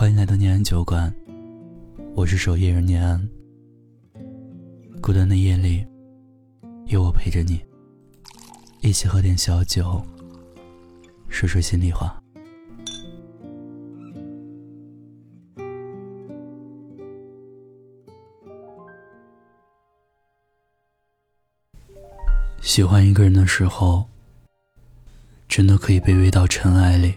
欢迎来到念安酒馆，我是守夜人念安。孤单的夜里，有我陪着你，一起喝点小酒，说说心里话。喜欢一个人的时候，真的可以卑微到尘埃里。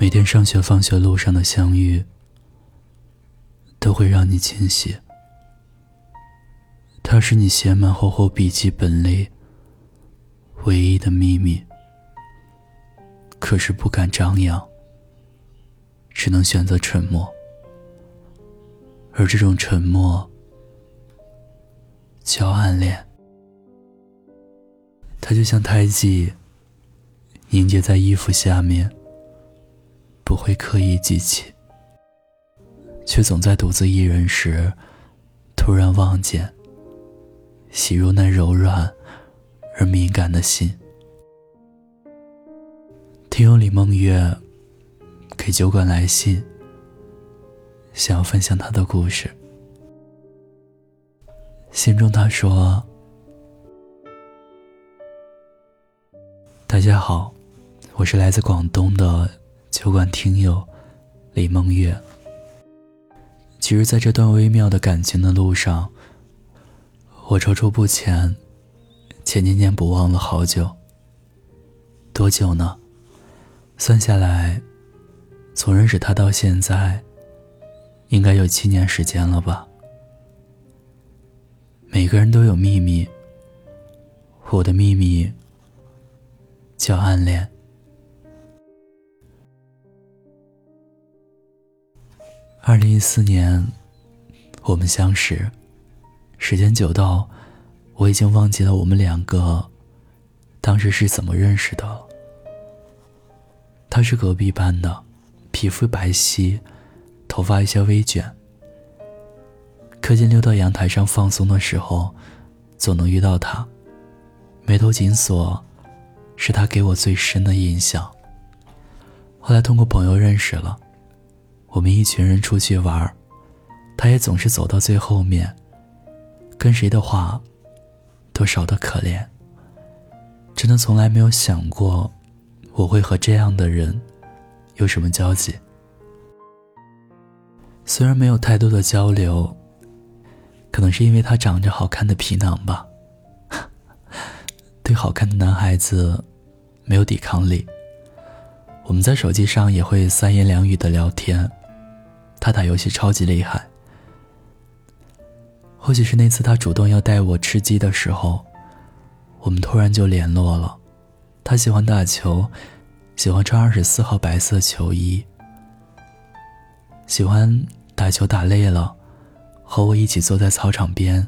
每天上学放学路上的相遇，都会让你惊喜。它是你写满厚厚笔记本里唯一的秘密，可是不敢张扬，只能选择沉默。而这种沉默叫暗恋，它就像胎记凝结在衣服下面。不会刻意记起，却总在独自一人时，突然望见，喜入那柔软而敏感的心。听友李梦月给酒馆来信，想要分享他的故事。信中他说：“大家好，我是来自广东的。”酒馆听友李梦月，其实，在这段微妙的感情的路上，我踌躇不前，且念念不忘了好久。多久呢？算下来，从认识他到现在，应该有七年时间了吧。每个人都有秘密，我的秘密叫暗恋。二零一四年，我们相识，时间久到，我已经忘记了我们两个当时是怎么认识的。他是隔壁班的，皮肤白皙，头发一些微卷。课间溜到阳台上放松的时候，总能遇到他，眉头紧锁，是他给我最深的印象。后来通过朋友认识了。我们一群人出去玩，他也总是走到最后面。跟谁的话，都少得可怜。真的从来没有想过，我会和这样的人有什么交集。虽然没有太多的交流，可能是因为他长着好看的皮囊吧。对好看的男孩子，没有抵抗力。我们在手机上也会三言两语的聊天。他打游戏超级厉害，或许是那次他主动要带我吃鸡的时候，我们突然就联络了。他喜欢打球，喜欢穿二十四号白色球衣，喜欢打球打累了，和我一起坐在操场边，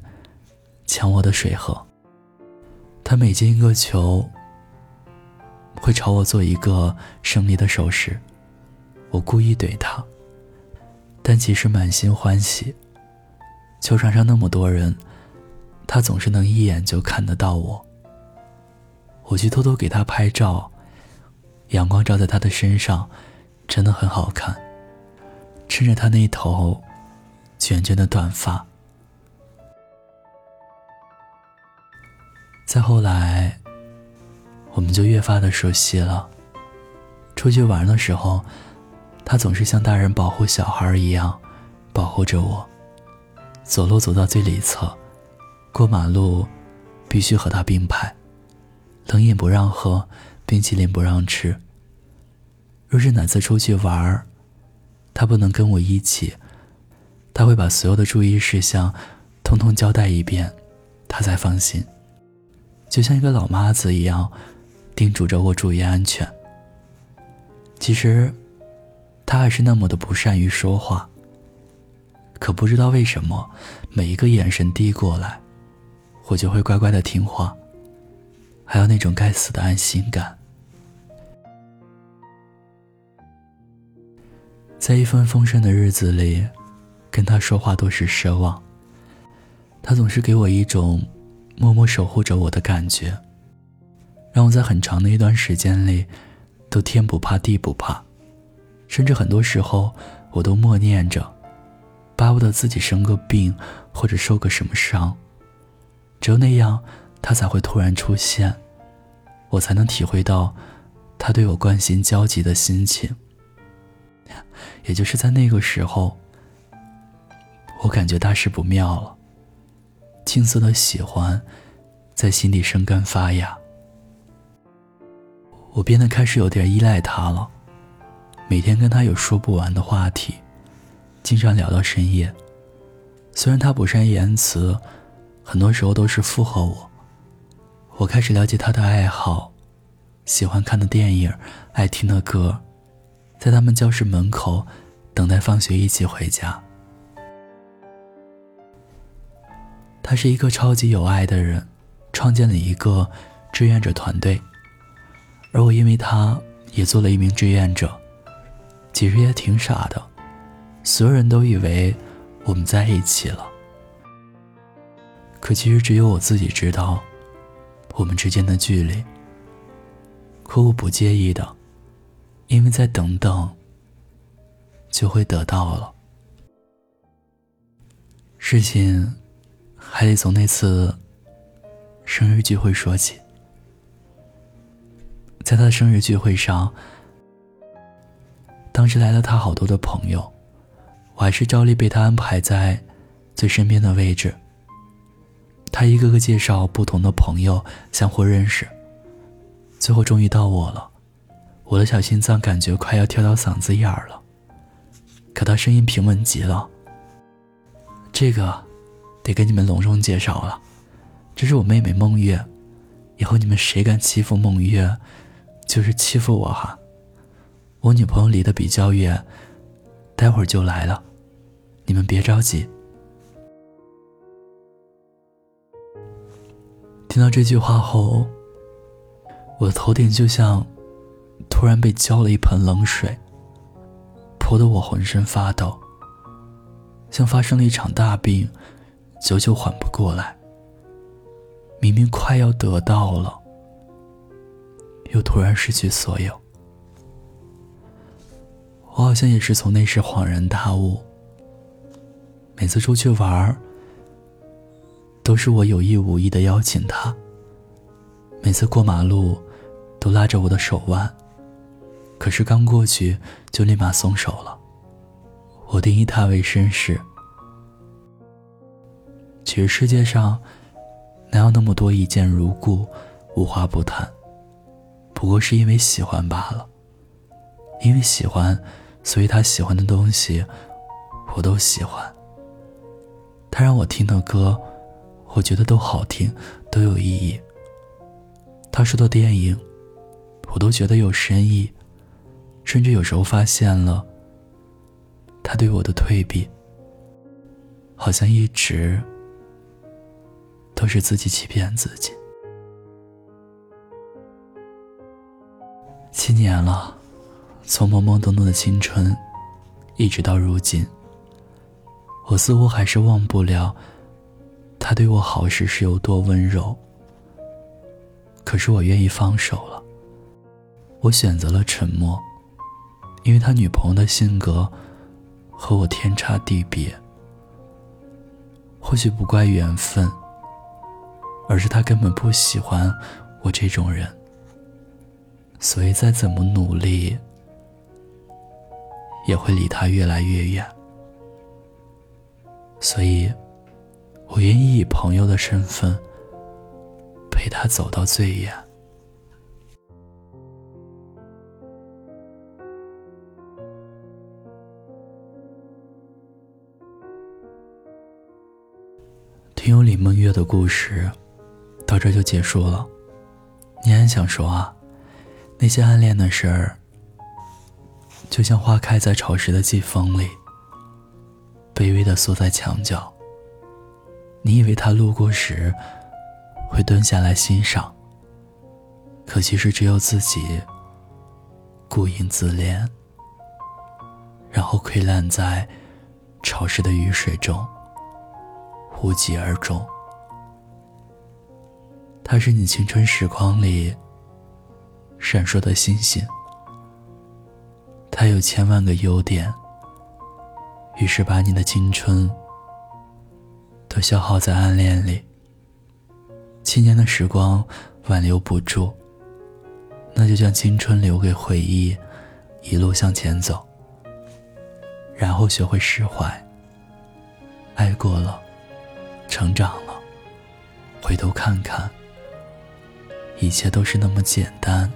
抢我的水喝。他每进一个球，会朝我做一个胜利的手势，我故意怼他。但其实满心欢喜。球场上那么多人，他总是能一眼就看得到我。我去偷偷给他拍照，阳光照在他的身上，真的很好看。衬着他那头卷卷的短发。再后来，我们就越发的熟悉了。出去玩的时候。他总是像大人保护小孩一样，保护着我。走路走到最里侧，过马路必须和他并排。冷饮不让喝，冰淇淋不让吃。若是哪次出去玩他不能跟我一起，他会把所有的注意事项通通交代一遍，他才放心。就像一个老妈子一样，叮嘱着我注意安全。其实。他还是那么的不善于说话，可不知道为什么，每一个眼神递过来，我就会乖乖的听话，还有那种该死的安心感。在一帆风顺的日子里，跟他说话都是奢望。他总是给我一种默默守护着我的感觉，让我在很长的一段时间里，都天不怕地不怕。甚至很多时候我都默念着，巴不得自己生个病或者受个什么伤，只有那样他才会突然出现，我才能体会到他对我关心焦急的心情。也就是在那个时候，我感觉大事不妙了。青涩的喜欢，在心底生根发芽。我变得开始有点依赖他了，每天跟他有说不完的话题，经常聊到深夜。虽然他不善言辞，很多时候都是附和我。我开始了解他的爱好，喜欢看的电影，爱听的歌。在他们教室门口等待放学，一起回家。他是一个超级有爱的人，创建了一个志愿者团队，而我因为他也做了一名志愿者。其实也挺傻的，所有人都以为我们在一起了，可其实只有我自己知道我们之间的距离。可我不介意的。因为再等等，就会得到了。事情还得从那次生日聚会说起。在他的生日聚会上，当时来了他好多的朋友，我还是照例被他安排在最身边的位置。他一个个介绍不同的朋友，相互认识，最后终于到我了。我的小心脏感觉快要跳到嗓子眼儿了，可他声音平稳极了。这个，得给你们隆重介绍了，这是我妹妹梦月，以后你们谁敢欺负梦月，就是欺负我哈。我女朋友离得比较远，待会儿就来了，你们别着急。听到这句话后，我的头顶就像……突然被浇了一盆冷水，泼得我浑身发抖，像发生了一场大病，久久缓不过来。明明快要得到了，又突然失去所有。我好像也是从那时恍然大悟。每次出去玩都是我有意无意的邀请他。每次过马路，都拉着我的手腕。可是刚过去，就立马松手了。我定义他为绅士。其实世界上哪有那么多一见如故、无话不谈？不过是因为喜欢罢了。因为喜欢，所以他喜欢的东西，我都喜欢。他让我听的歌，我觉得都好听，都有意义。他说的电影，我都觉得有深意。甚至有时候发现了，他对我的退避，好像一直都是自己欺骗自己。七年了，从懵懵懂懂的青春，一直到如今，我似乎还是忘不了他对我好时是有多温柔。可是我愿意放手了，我选择了沉默。因为他女朋友的性格和我天差地别，或许不怪缘分，而是他根本不喜欢我这种人，所以再怎么努力，也会离他越来越远。所以，我愿意以朋友的身份陪他走到最远。听友李梦月的故事，到这就结束了。你还想说啊？那些暗恋的事儿，就像花开在潮湿的季风里，卑微的缩在墙角。你以为他路过时会蹲下来欣赏，可其实只有自己顾影自怜，然后溃烂在潮湿的雨水中。无疾而终。它是你青春时光里闪烁的星星，他有千万个优点，于是把你的青春都消耗在暗恋里。七年的时光挽留不住，那就将青春留给回忆，一路向前走，然后学会释怀。爱过了，成长了，回头看看，一切都是那么简单，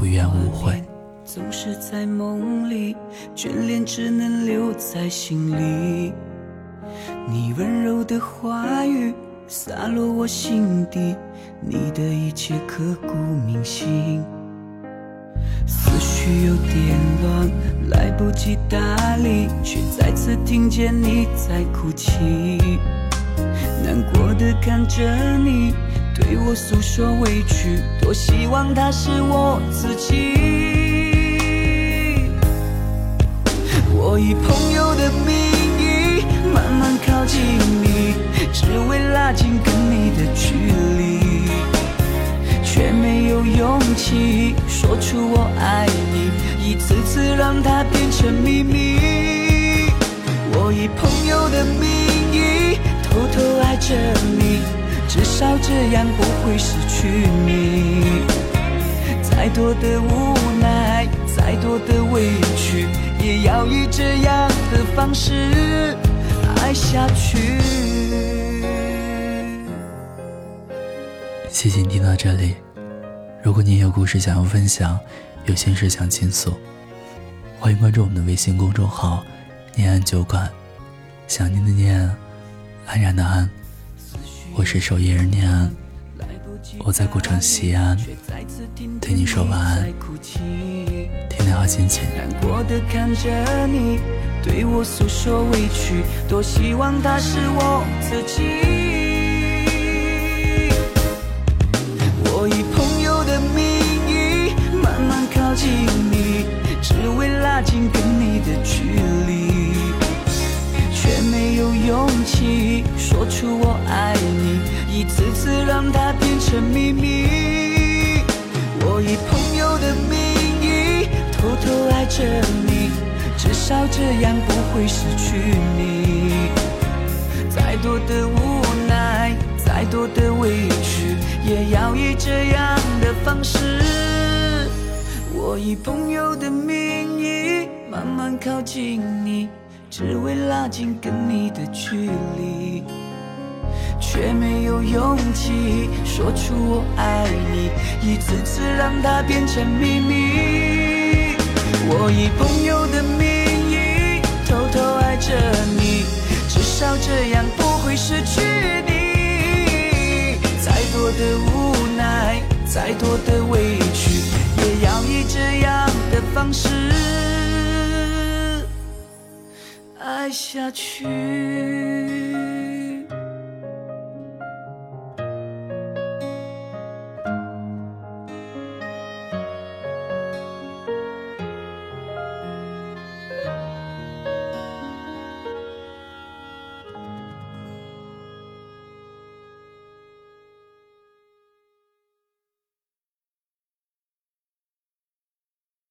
无怨无悔。总是在梦里，眷恋只能留在心里。你温柔的话语洒落我心底，你的一切刻骨铭心。思绪有点乱，来不及打理，却再次听见你在哭泣。难过的看着你对我诉说委屈，多希望他是我自己。我以朋友的名义慢慢靠近你，只为拉近跟你的距离，却没有勇气说出我爱你，一次次让它变成秘密。我以朋友的名义偷偷爱着你，至少这样不会失去你。再多的无奈，再多的委屈。也要以这样的方式爱下去。谢谢你听到这里。如果你有故事想要分享，有心事想倾诉，欢迎关注我们的微信公众号“念安酒馆”。想念的念，安然的安，我是守夜人念安。我在古城西安，对你说晚安，天天好心情。我，以朋友的名义慢慢靠近你，只为拉近跟你的距离，没有勇气说出我爱你。一次次让它变成秘密。我以朋友的名义偷偷爱着你，至少这样不会失去你。再多的无奈，再多的委屈，也要以这样的方式。我以朋友的名义慢慢靠近你，只为拉近跟你的距离。却没有勇气说出我爱你，一次次让它变成秘密。我以朋友的名义偷偷爱着你，至少这样不会失去你。再多的无奈，再多的委屈，也要以这样的方式爱下去。